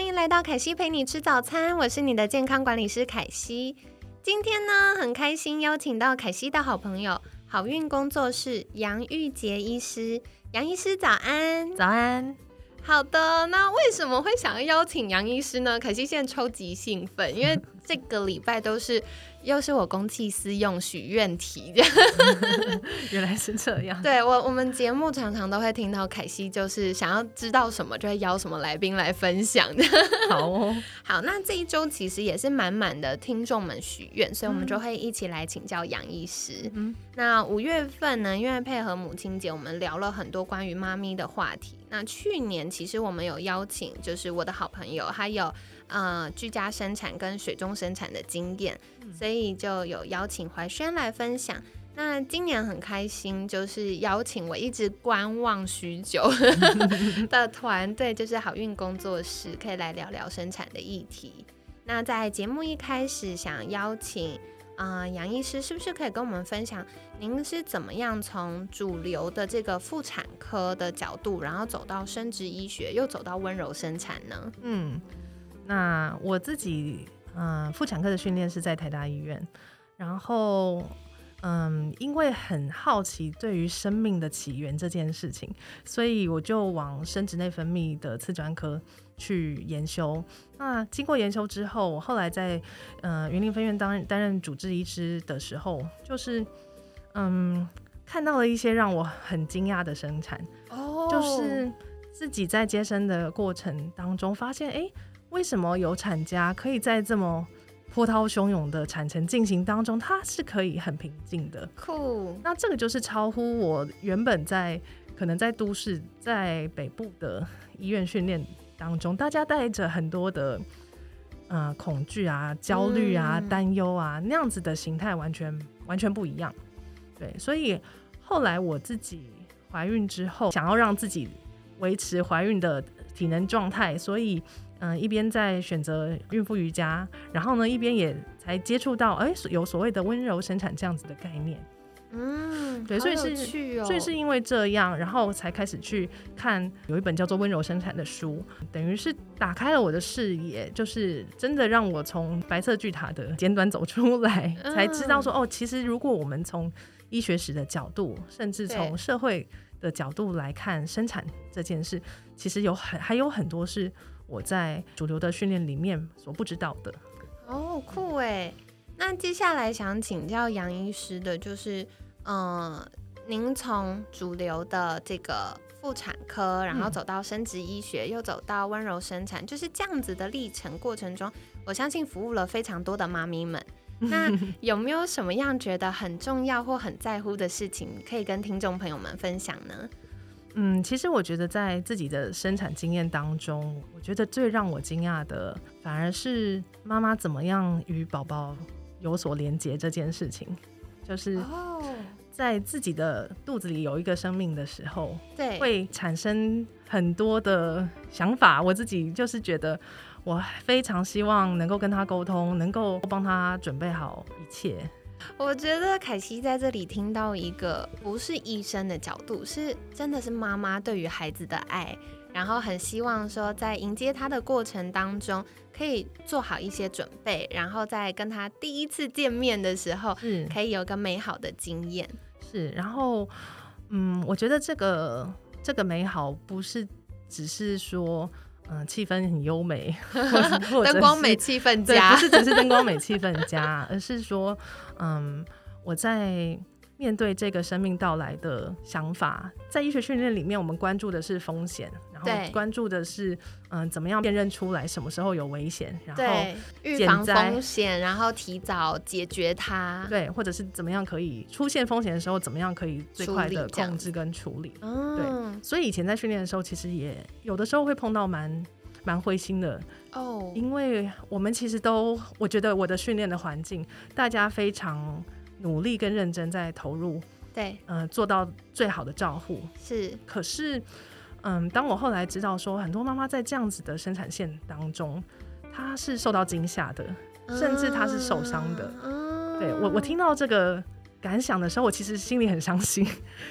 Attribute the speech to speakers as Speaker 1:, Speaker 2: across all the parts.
Speaker 1: 欢迎来到凯西陪你吃早餐，我是你的健康管理师凯西。今天呢，很开心邀请到凯西的好朋友好运工作室杨玉洁医师。杨医师早安，
Speaker 2: 早安。
Speaker 1: 好的，那为什么会想要邀请杨医师呢？凯西现在超级兴奋，因为这个礼拜都是。又是我公器私用许愿题，
Speaker 2: 原来是这样。
Speaker 1: 对我，我们节目常常都会听到凯西就是想要知道什么，就会邀什么来宾来分享的。
Speaker 2: 好哦，
Speaker 1: 好，那这一周其实也是满满的听众们许愿，所以我们就会一起来请教杨医师。嗯，那五月份呢，因为配合母亲节，我们聊了很多关于妈咪的话题。那去年其实我们有邀请，就是我的好朋友，还有。呃，居家生产跟水中生产的经验，所以就有邀请怀轩来分享。那今年很开心，就是邀请我一直观望许久 的团队，就是好运工作室，可以来聊聊生产的议题。那在节目一开始，想邀请啊杨医师，是不是可以跟我们分享，您是怎么样从主流的这个妇产科的角度，然后走到生殖医学，又走到温柔生产呢？嗯。
Speaker 2: 那我自己，嗯，妇产科的训练是在台大医院，然后，嗯，因为很好奇对于生命的起源这件事情，所以我就往生殖内分泌的次专科去研修。那经过研修之后，我后来在，呃，云林分院当担任主治医师的时候，就是，嗯，看到了一些让我很惊讶的生产，哦，就是自己在接生的过程当中发现，哎。为什么有产家可以在这么波涛汹涌的产程进行当中，它是可以很平静的？
Speaker 1: 酷。
Speaker 2: 那这个就是超乎我原本在可能在都市、在北部的医院训练当中，大家带着很多的呃恐惧啊、焦虑啊、担忧啊那样子的形态，完全完全不一样。对，所以后来我自己怀孕之后，想要让自己维持怀孕的体能状态，所以。嗯，一边在选择孕妇瑜伽，然后呢，一边也才接触到，哎，有所谓的温柔生产这样子的概念。
Speaker 1: 嗯，
Speaker 2: 对，所以是，所以是因为这样，然后才开始去看有一本叫做《温柔生产》的书，等于是打开了我的视野，就是真的让我从白色巨塔的尖端走出来，才知道说，哦，其实如果我们从医学史的角度，甚至从社会的角度来看生产这件事，其实有很还有很多是。我在主流的训练里面所不知道的
Speaker 1: 哦，酷诶！那接下来想请教杨医师的，就是，嗯，您从主流的这个妇产科，然后走到生殖医学，又走到温柔生产，就是这样子的历程过程中，我相信服务了非常多的妈咪们。那有没有什么样觉得很重要或很在乎的事情，可以跟听众朋友们分享呢？
Speaker 2: 嗯，其实我觉得在自己的生产经验当中，我觉得最让我惊讶的，反而是妈妈怎么样与宝宝有所连接这件事情。就是在自己的肚子里有一个生命的时候，
Speaker 1: 对，
Speaker 2: 会产生很多的想法。我自己就是觉得，我非常希望能够跟他沟通，能够帮他准备好一切。
Speaker 1: 我觉得凯西在这里听到一个不是医生的角度，是真的是妈妈对于孩子的爱，然后很希望说在迎接他的过程当中，可以做好一些准备，然后在跟他第一次见面的时候，嗯，可以有个美好的经验。
Speaker 2: 是，然后，嗯，我觉得这个这个美好不是只是说。嗯，气氛很优美，
Speaker 1: 灯光美，气氛佳，
Speaker 2: 不是只是灯光美，气氛佳，而是说，嗯，我在面对这个生命到来的想法。在医学训练里面，我们关注的是风险，然后关注的是嗯，怎么样辨认出来什么时候有危险，然后
Speaker 1: 预防风险，然后提早解决它。
Speaker 2: 对，或者是怎么样可以出现风险的时候，怎么样可以最快的控制跟处理。对，所以以前在训练的时候，其实也有的时候会碰到蛮蛮灰心的哦，因为我们其实都，我觉得我的训练的环境，大家非常。努力跟认真在投入，
Speaker 1: 对，
Speaker 2: 嗯，做到最好的照护
Speaker 1: 是。
Speaker 2: 可是，嗯，当我后来知道说，很多妈妈在这样子的生产线当中，她是受到惊吓的，甚至她是受伤的。对我，我听到这个感想的时候，我其实心里很伤心。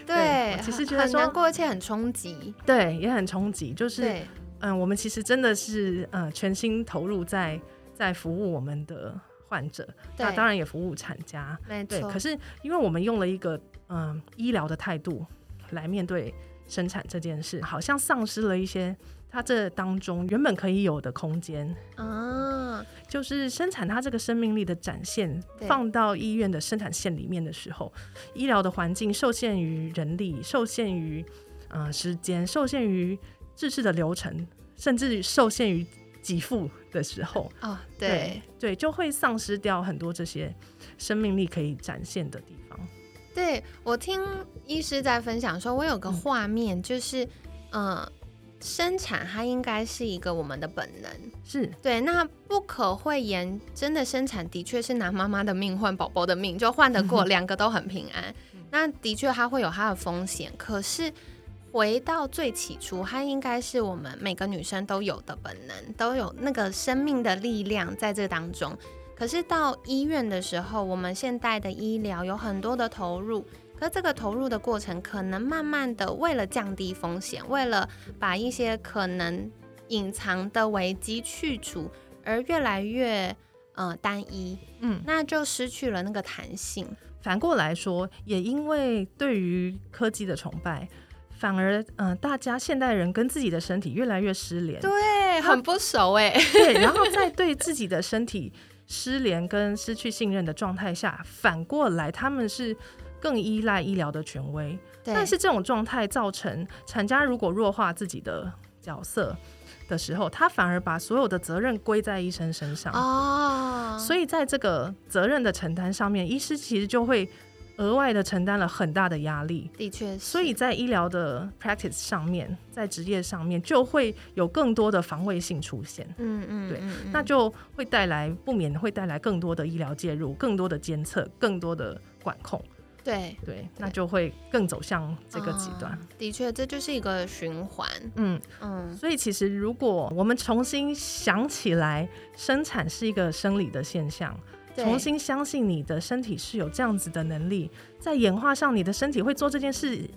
Speaker 1: 对，
Speaker 2: 其实觉得说
Speaker 1: 难过，而且很冲击。
Speaker 2: 对，也很冲击。就是，嗯，我们其实真的是，呃，全心投入在在服务我们的。患者，那当然也服务产家，
Speaker 1: 对。
Speaker 2: 可是因为我们用了一个嗯医疗的态度来面对生产这件事，好像丧失了一些它这当中原本可以有的空间啊。就是生产它这个生命力的展现，放到医院的生产线里面的时候，医疗的环境受限于人力，受限于呃时间，受限于制式的流程，甚至受限于。给付的时候
Speaker 1: 啊，对
Speaker 2: 对，就会丧失掉很多这些生命力可以展现的地方。
Speaker 1: 对我听医师在分享说，我有个画面，就是嗯，生产它应该是一个我们的本能，
Speaker 2: 是
Speaker 1: 对。那不可讳言，真的生产的确是拿妈妈的命换宝宝的命，就换得过，两个都很平安。那的确它会有它的风险，可是。回到最起初，它应该是我们每个女生都有的本能，都有那个生命的力量在这当中。可是到医院的时候，我们现代的医疗有很多的投入，可这个投入的过程，可能慢慢的为了降低风险，为了把一些可能隐藏的危机去除，而越来越呃单一，嗯，那就失去了那个弹性。
Speaker 2: 反过来说，也因为对于科技的崇拜。反而，嗯，大家现代人跟自己的身体越来越失联，
Speaker 1: 对，很不熟哎，
Speaker 2: 对，然后 在对自己的身体失联跟失去信任的状态下，反过来他们是更依赖医疗的权威，但是这种状态造成产家如果弱化自己的角色的时候，他反而把所有的责任归在医生身上。哦，所以在这个责任的承担上面，医师其实就会。额外的承担了很大的压力，
Speaker 1: 的确，
Speaker 2: 所以在医疗的 practice 上面，在职业上面就会有更多的防卫性出现。嗯嗯，对，那就会带来不免会带来更多的医疗介入、更多的监测、更多的管控。
Speaker 1: 对
Speaker 2: 对，那就会更走向这个极端。
Speaker 1: 的确，这就是一个循环。嗯
Speaker 2: 嗯，所以其实如果我们重新想起来，生产是一个生理的现象。重新相信你的身体是有这样子的能力，在演化上，你的身体会做这件事。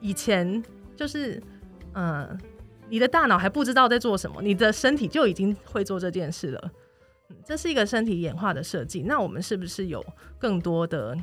Speaker 2: 以前就是，嗯，你的大脑还不知道在做什么，你的身体就已经会做这件事了。这是一个身体演化的设计。那我们是不是有更多的，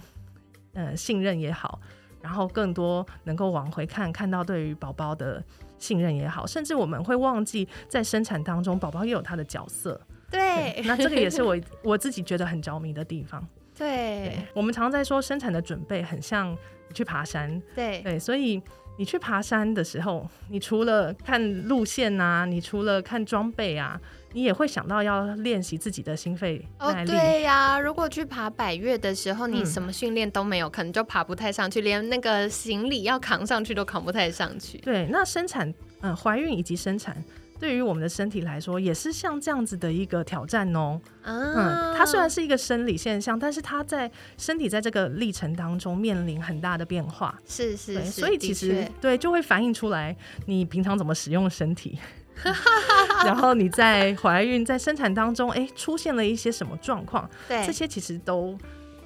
Speaker 2: 呃，信任也好，然后更多能够往回看，看到对于宝宝的信任也好，甚至我们会忘记在生产当中，宝宝也有他的角色。
Speaker 1: 对，
Speaker 2: 那这个也是我 我自己觉得很着迷的地方。
Speaker 1: 对，
Speaker 2: 我们常在说生产的准备很像你去爬山。
Speaker 1: 对
Speaker 2: 对，所以你去爬山的时候，你除了看路线啊，你除了看装备啊，你也会想到要练习自己的心肺耐
Speaker 1: 力。对呀，如果去爬百越的时候，你什么训练都没有，可能就爬不太上去，连那个行李要扛上去都扛不太上去。
Speaker 2: 对，那生产，嗯，怀孕以及生产。对于我们的身体来说，也是像这样子的一个挑战哦。嗯，它虽然是一个生理现象，但是它在身体在这个历程当中面临很大的变化。
Speaker 1: 是是，
Speaker 2: 所以其实对就会反映出来你平常怎么使用身体，然后你在怀孕在生产当中，哎，出现了一些什么状况？
Speaker 1: 对，
Speaker 2: 这些其实都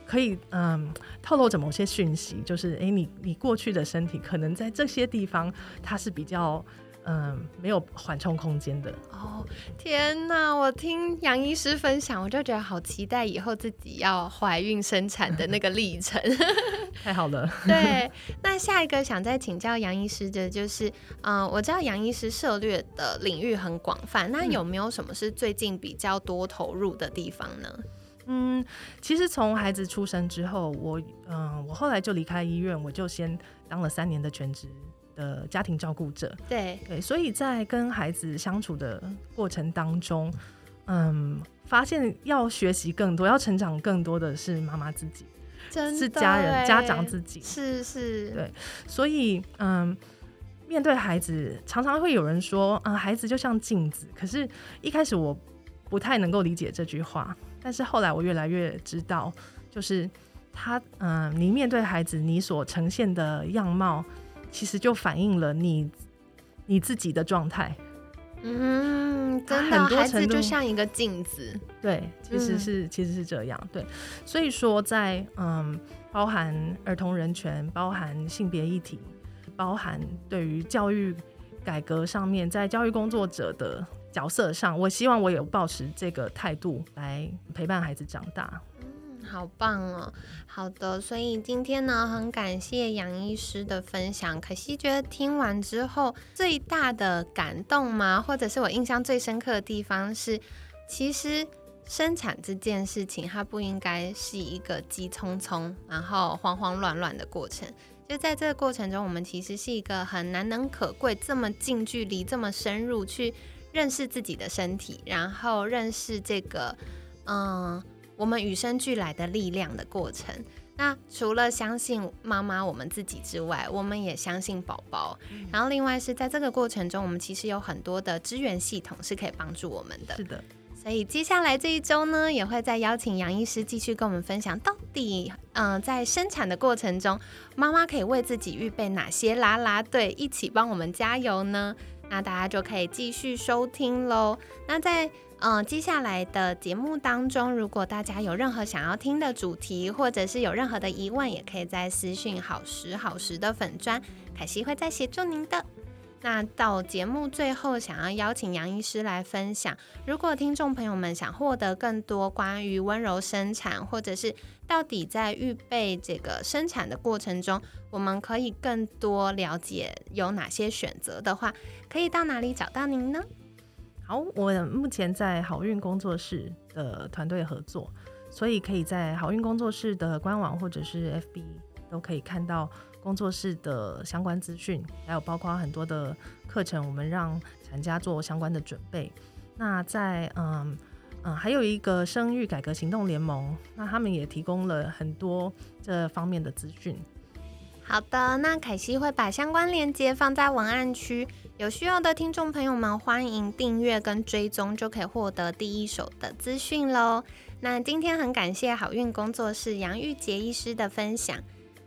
Speaker 2: 可以嗯透露着某些讯息，就是哎，你你过去的身体可能在这些地方它是比较。嗯，没有缓冲空间的
Speaker 1: 哦。天哪，我听杨医师分享，我就觉得好期待以后自己要怀孕生产的那个历程。
Speaker 2: 太好了。
Speaker 1: 对，那下一个想再请教杨医师的就是，嗯，我知道杨医师涉猎的领域很广泛，那有没有什么是最近比较多投入的地方呢？
Speaker 2: 嗯。嗯，其实从孩子出生之后，我嗯，我后来就离开医院，我就先当了三年的全职的家庭照顾者。
Speaker 1: 对
Speaker 2: 对，所以在跟孩子相处的过程当中，嗯，发现要学习更多，要成长更多的是妈妈自己，是家人、家长自己，
Speaker 1: 是是，
Speaker 2: 对，所以嗯。面对孩子，常常会有人说：“啊，孩子就像镜子。”可是，一开始我不太能够理解这句话。但是后来，我越来越知道，就是他，嗯，你面对孩子，你所呈现的样貌，其实就反映了你你自己的状态。
Speaker 1: 嗯，真的，孩子就像一个镜子。
Speaker 2: 对，其实是其实是这样。对，所以说，在嗯，包含儿童人权，包含性别议题。包含对于教育改革上面，在教育工作者的角色上，我希望我有保持这个态度来陪伴孩子长大。
Speaker 1: 好棒哦！好的，所以今天呢，很感谢杨医师的分享。可惜觉得听完之后，最大的感动吗？或者是我印象最深刻的地方是，其实生产这件事情，它不应该是一个急匆匆，然后慌慌乱乱的过程。就在这个过程中，我们其实是一个很难能可贵、这么近距离、这么深入去认识自己的身体，然后认识这个嗯，我们与生俱来的力量的过程。那除了相信妈妈、我们自己之外，我们也相信宝宝。然后另外是在这个过程中，我们其实有很多的支援系统是可以帮助我们的。
Speaker 2: 是的。
Speaker 1: 所以接下来这一周呢，也会再邀请杨医师继续跟我们分享，到底嗯，在生产的过程中，妈妈可以为自己预备哪些啦啦队，一起帮我们加油呢？那大家就可以继续收听喽。那在嗯接下来的节目当中，如果大家有任何想要听的主题，或者是有任何的疑问，也可以在私讯好时好时的粉砖，凯西会再协助您的。那到节目最后，想要邀请杨医师来分享。如果听众朋友们想获得更多关于温柔生产，或者是到底在预备这个生产的过程中，我们可以更多了解有哪些选择的话，可以到哪里找到您呢？
Speaker 2: 好，我目前在好运工作室的团队合作，所以可以在好运工作室的官网或者是 FB 都可以看到。工作室的相关资讯，还有包括很多的课程，我们让产家做相关的准备。那在嗯嗯，还有一个生育改革行动联盟，那他们也提供了很多这方面的资讯。
Speaker 1: 好的，那凯西会把相关链接放在文案区，有需要的听众朋友们欢迎订阅跟追踪，就可以获得第一手的资讯喽。那今天很感谢好运工作室杨玉杰医师的分享。